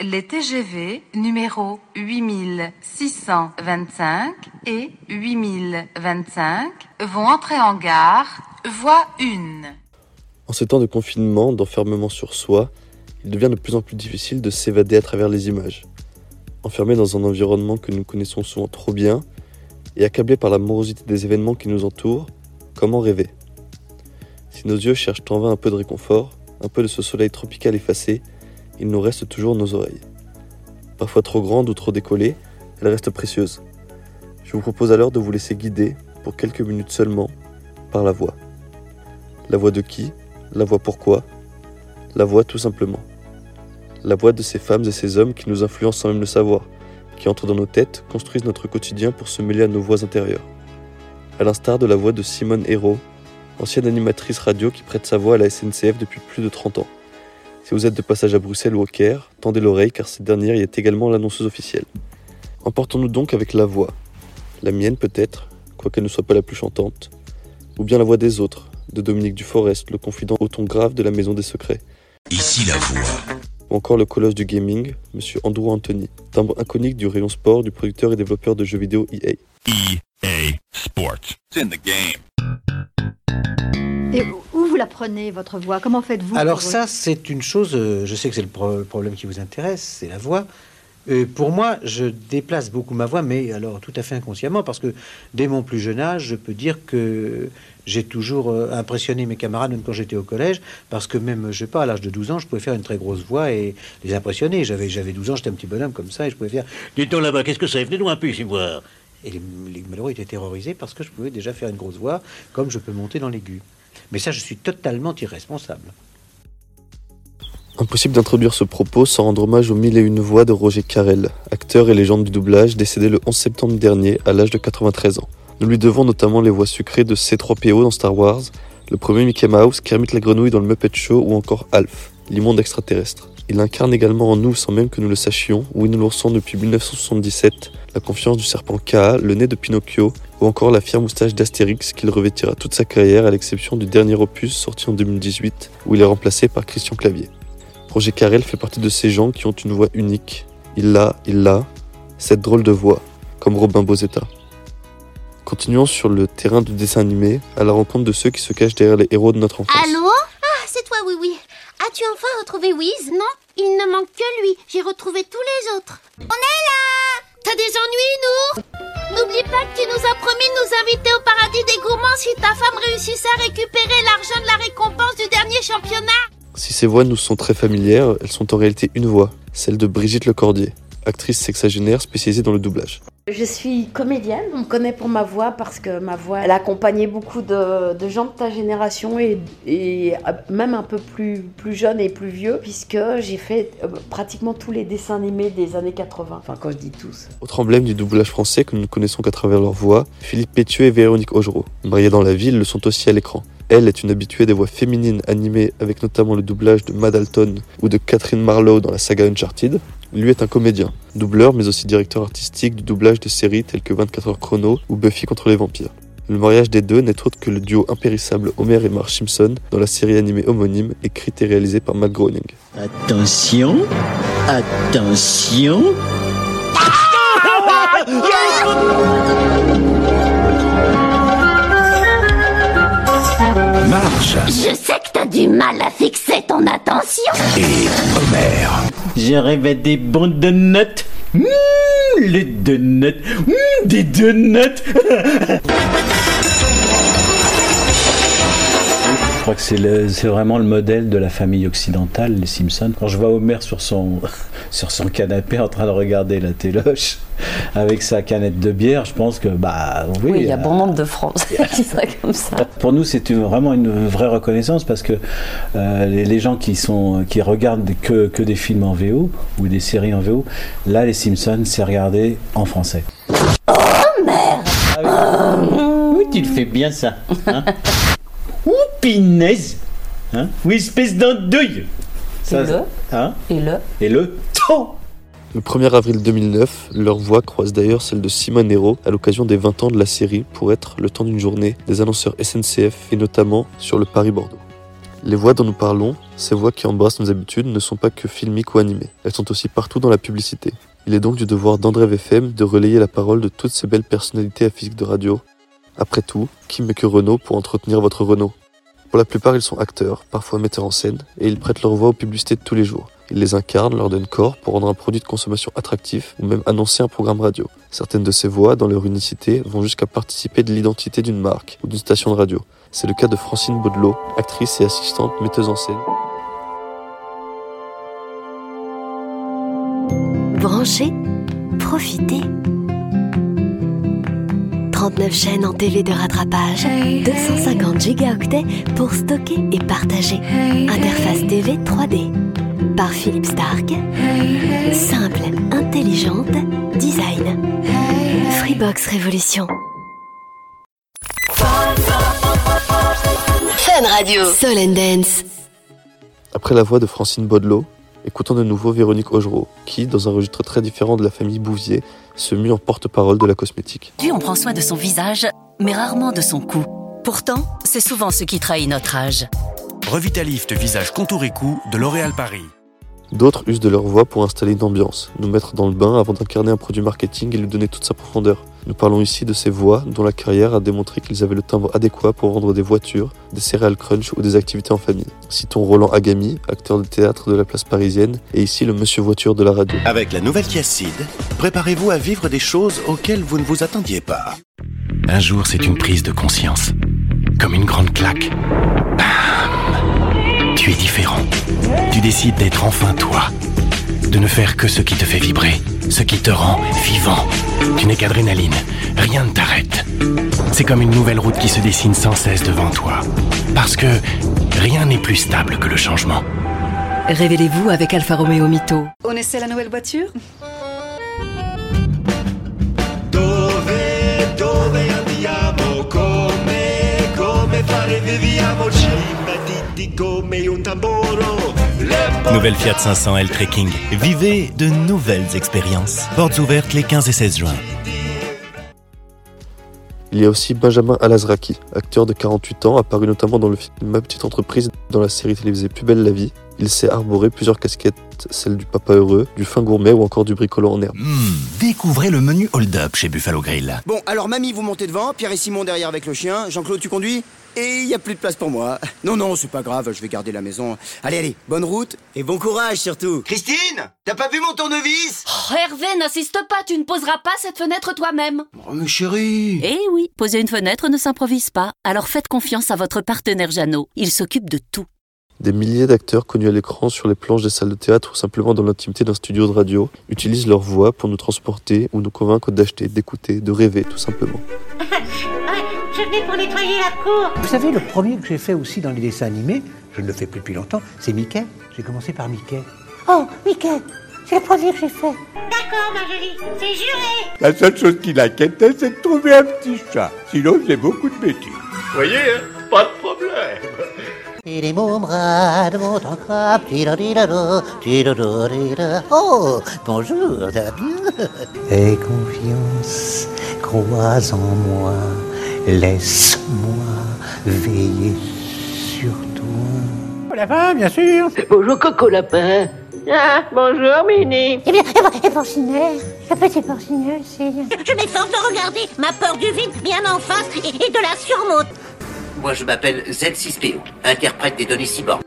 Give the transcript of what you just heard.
Les TGV numéro 8625 et 8025 vont entrer en gare, voie 1. En ces temps de confinement, d'enfermement sur soi, il devient de plus en plus difficile de s'évader à travers les images. Enfermé dans un environnement que nous connaissons souvent trop bien, et accablé par la morosité des événements qui nous entourent, comment rêver? Si nos yeux cherchent en vain un peu de réconfort, un peu de ce soleil tropical effacé, il nous reste toujours nos oreilles. Parfois trop grandes ou trop décollées, elles restent précieuses. Je vous propose alors de vous laisser guider, pour quelques minutes seulement, par la voix. La voix de qui? La voix pourquoi? La voix tout simplement. La voix de ces femmes et ces hommes qui nous influencent sans même le savoir, qui entrent dans nos têtes, construisent notre quotidien pour se mêler à nos voix intérieures. À l'instar de la voix de Simone Hérault, ancienne animatrice radio qui prête sa voix à la SNCF depuis plus de 30 ans. Si vous êtes de passage à Bruxelles ou au Caire, tendez l'oreille car cette dernière y est également l'annonceuse officielle. Emportons-nous donc avec la voix. La mienne peut-être, quoiqu'elle ne soit pas la plus chantante, ou bien la voix des autres, de Dominique Duforest, le confident au ton grave de la Maison des Secrets. Ici la voix. Ou encore le colosse du gaming, Monsieur Andrew Anthony, timbre iconique du rayon sport du producteur et développeur de jeux vidéo E EA. EA Sports. It's in the game. Et où vous la prenez, votre voix? Comment faites-vous Alors ça, c'est une chose, euh, je sais que c'est le pro- problème qui vous intéresse, c'est la voix. Euh, pour moi, je déplace beaucoup ma voix, mais alors tout à fait inconsciemment, parce que dès mon plus jeune âge, je peux dire que j'ai toujours euh, impressionné mes camarades, même quand j'étais au collège, parce que même, je sais pas, à l'âge de 12 ans, je pouvais faire une très grosse voix et les impressionner. J'avais, j'avais 12 ans, j'étais un petit bonhomme comme ça, et je pouvais faire « Dites donc là-bas, qu'est-ce que c'est? Venez-nous un peu ici voir !» Et les, les malheureux étaient terrorisés parce que je pouvais déjà faire une grosse voix, comme je peux monter dans l'aigu. Mais ça, je suis totalement irresponsable. Impossible d'introduire ce propos sans rendre hommage aux mille et une voix de Roger Carrel, acteur et légende du doublage décédé le 11 septembre dernier à l'âge de 93 ans. Nous lui devons notamment les voix sucrées de C3PO dans Star Wars, le premier Mickey Mouse, Kermit la grenouille dans le Muppet Show ou encore Alf, l'immonde extraterrestre. Il incarne également en nous, sans même que nous le sachions, Winnie l'ourson depuis 1977, la confiance du serpent K, le nez de Pinocchio, ou encore la fière moustache d'Astérix qu'il revêtira toute sa carrière à l'exception du dernier opus sorti en 2018, où il est remplacé par Christian Clavier. Roger Carrel fait partie de ces gens qui ont une voix unique. Il l'a, il l'a, cette drôle de voix, comme Robin Bozetta. Continuons sur le terrain du dessin animé, à la rencontre de ceux qui se cachent derrière les héros de notre enfance. Allô Ah, c'est toi, oui, oui. As-tu enfin retrouvé Wiz? Non, il ne manque que lui. J'ai retrouvé tous les autres. On est là T'as des ennuis, nous? N'oublie pas que tu nous as promis de nous inviter au paradis des gourmands si ta femme réussissait à récupérer l'argent de la récompense du dernier championnat. Si ces voix nous sont très familières, elles sont en réalité une voix, celle de Brigitte Lecordier, actrice sexagénaire spécialisée dans le doublage. Je suis comédienne, on me connaît pour ma voix parce que ma voix, elle accompagnait beaucoup de, de gens de ta génération et, et même un peu plus, plus jeunes et plus vieux, puisque j'ai fait euh, pratiquement tous les dessins animés des années 80. Enfin, quand je dis tous. Autre emblème du doublage français que nous ne connaissons qu'à travers leur voix, Philippe Pétieux et Véronique Augereau. Mariés dans la ville, le sont aussi à l'écran. Elle est une habituée des voix féminines animées avec notamment le doublage de Madalton ou de Catherine Marlowe dans la saga Uncharted. Lui est un comédien, doubleur mais aussi directeur artistique du doublage de séries telles que 24 heures chrono ou Buffy contre les vampires. Le mariage des deux n'est autre que le duo impérissable Homer et Marge Simpson dans la série animée homonyme écrite et réalisée par Matt Groening. Attention, attention. Je sais que t'as du mal à fixer ton attention. et Homer. Je rêvais des bons donuts. Mmh, les donuts. Mmh, des donuts. crois que c'est vraiment le modèle de la famille occidentale, les Simpsons. Quand je vois Homer sur son, sur son canapé en train de regarder la téloche avec sa canette de bière, je pense que, bah oui. Oui, il y a euh, bon nombre de Français qui seraient comme ça. Pour nous, c'est vraiment une vraie reconnaissance parce que euh, les, les gens qui, sont, qui regardent que, que des films en VO ou des séries en VO, là, les Simpsons, c'est regardé en français. Oh merde Oui, tu le fais bien ça. Hein pinaise hein Oui, espèce d'andouille Et le hein? Et le Et le temps Le 1er avril 2009, leur voix croise d'ailleurs celle de Simone Hérault à l'occasion des 20 ans de la série pour être, le temps d'une journée, des annonceurs SNCF et notamment sur le Paris-Bordeaux. Les voix dont nous parlons, ces voix qui embrassent nos habitudes, ne sont pas que filmiques ou animées. Elles sont aussi partout dans la publicité. Il est donc du devoir d'André VFM de relayer la parole de toutes ces belles personnalités à physique de radio. Après tout, qui mieux que Renault pour entretenir votre Renault Pour la plupart, ils sont acteurs, parfois metteurs en scène, et ils prêtent leur voix aux publicités de tous les jours. Ils les incarnent, leur donnent corps pour rendre un produit de consommation attractif ou même annoncer un programme radio. Certaines de ces voix, dans leur unicité, vont jusqu'à participer de l'identité d'une marque ou d'une station de radio. C'est le cas de Francine Baudelot, actrice et assistante metteuse en scène. Branchez, profitez. 39 chaînes en TV de rattrapage, 250 gigaoctets pour stocker et partager. Interface TV 3D par Philippe Stark. Simple, intelligente, design. Freebox Révolution. Fun Radio. Sol and Dance. Après la voix de Francine Baudelot, écoutons de nouveau Véronique Augereau, qui, dans un registre très différent de la famille Bouvier, se mue en porte-parole de la cosmétique. Puis on prend soin de son visage, mais rarement de son cou. Pourtant, c'est souvent ce qui trahit notre âge. Revitalift Visage Contour et Cou de L'Oréal Paris. D'autres usent de leur voix pour installer une ambiance, nous mettre dans le bain avant d'incarner un produit marketing et lui donner toute sa profondeur. Nous parlons ici de ces voix dont la carrière a démontré qu'ils avaient le timbre adéquat pour vendre des voitures, des céréales crunch ou des activités en famille. Citons Roland Agami, acteur de théâtre de la place parisienne, et ici le monsieur voiture de la radio. Avec la nouvelle Kia Ceed, préparez-vous à vivre des choses auxquelles vous ne vous attendiez pas. Un jour, c'est une prise de conscience. Comme une grande claque. Bam Tu es différent. Tu décides d'être enfin toi. De ne faire que ce qui te fait vibrer, ce qui te rend vivant. Tu n'es qu'adrénaline. Rien ne t'arrête. C'est comme une nouvelle route qui se dessine sans cesse devant toi. Parce que rien n'est plus stable que le changement. Révélez-vous avec Alfa Romeo Mito. On essaie la nouvelle voiture Dove, dove andiamo? Come, come fare? Viviamo? Nouvelle Fiat 500 L Trekking. Vivez de nouvelles expériences. Portes ouvertes les 15 et 16 juin. Il y a aussi Benjamin Alazraki, acteur de 48 ans, apparu notamment dans le film Ma petite entreprise dans la série télévisée Plus belle la vie. Il s'est arboré plusieurs casquettes, celle du papa heureux, du fin gourmet ou encore du bricolant en herbe. Hmm, découvrez le menu Hold Up chez Buffalo Grill. Bon, alors mamie, vous montez devant, Pierre et Simon derrière avec le chien, Jean-Claude, tu conduis? Et il n'y a plus de place pour moi. Non, non, c'est pas grave, je vais garder la maison. Allez, allez, bonne route et bon courage surtout. Christine T'as pas vu mon tournevis? Oh, Hervé, n'insiste pas, tu ne poseras pas cette fenêtre toi-même. Oh, mais chérie Eh oui, poser une fenêtre ne s'improvise pas. Alors faites confiance à votre partenaire Jeannot. Il s'occupe de tout. Des milliers d'acteurs connus à l'écran, sur les planches des salles de théâtre ou simplement dans l'intimité d'un studio de radio utilisent leur voix pour nous transporter ou nous convaincre d'acheter, d'écouter, de rêver tout simplement. Je venais pour nettoyer la cour. Vous savez, le premier que j'ai fait aussi dans les dessins animés, je ne le fais plus depuis longtemps, c'est Mickey. J'ai commencé par Mickey. Oh, Mickey, c'est le premier que j'ai fait. D'accord, ma jolie, c'est juré. La seule chose qui l'inquiétait, c'est de trouver un petit chat. Sinon, j'ai beaucoup de bêtises. Vous voyez, hein, pas de problème. Et mon bras de mon tiradadida. Oh, bonjour, ça va bien? Aie confiance, crois en moi, laisse-moi veiller sur toi. Oh, lapin, bien sûr Bonjour, Coco Lapin. Ah, bonjour, Mini. Eh bien, et Porcinelle Le petit Porcinelle, c'est... Je m'efforce de regarder ma peur du vide bien en face et, et de la surmonte. Moi, je m'appelle Z6PO, interprète des données cyborg.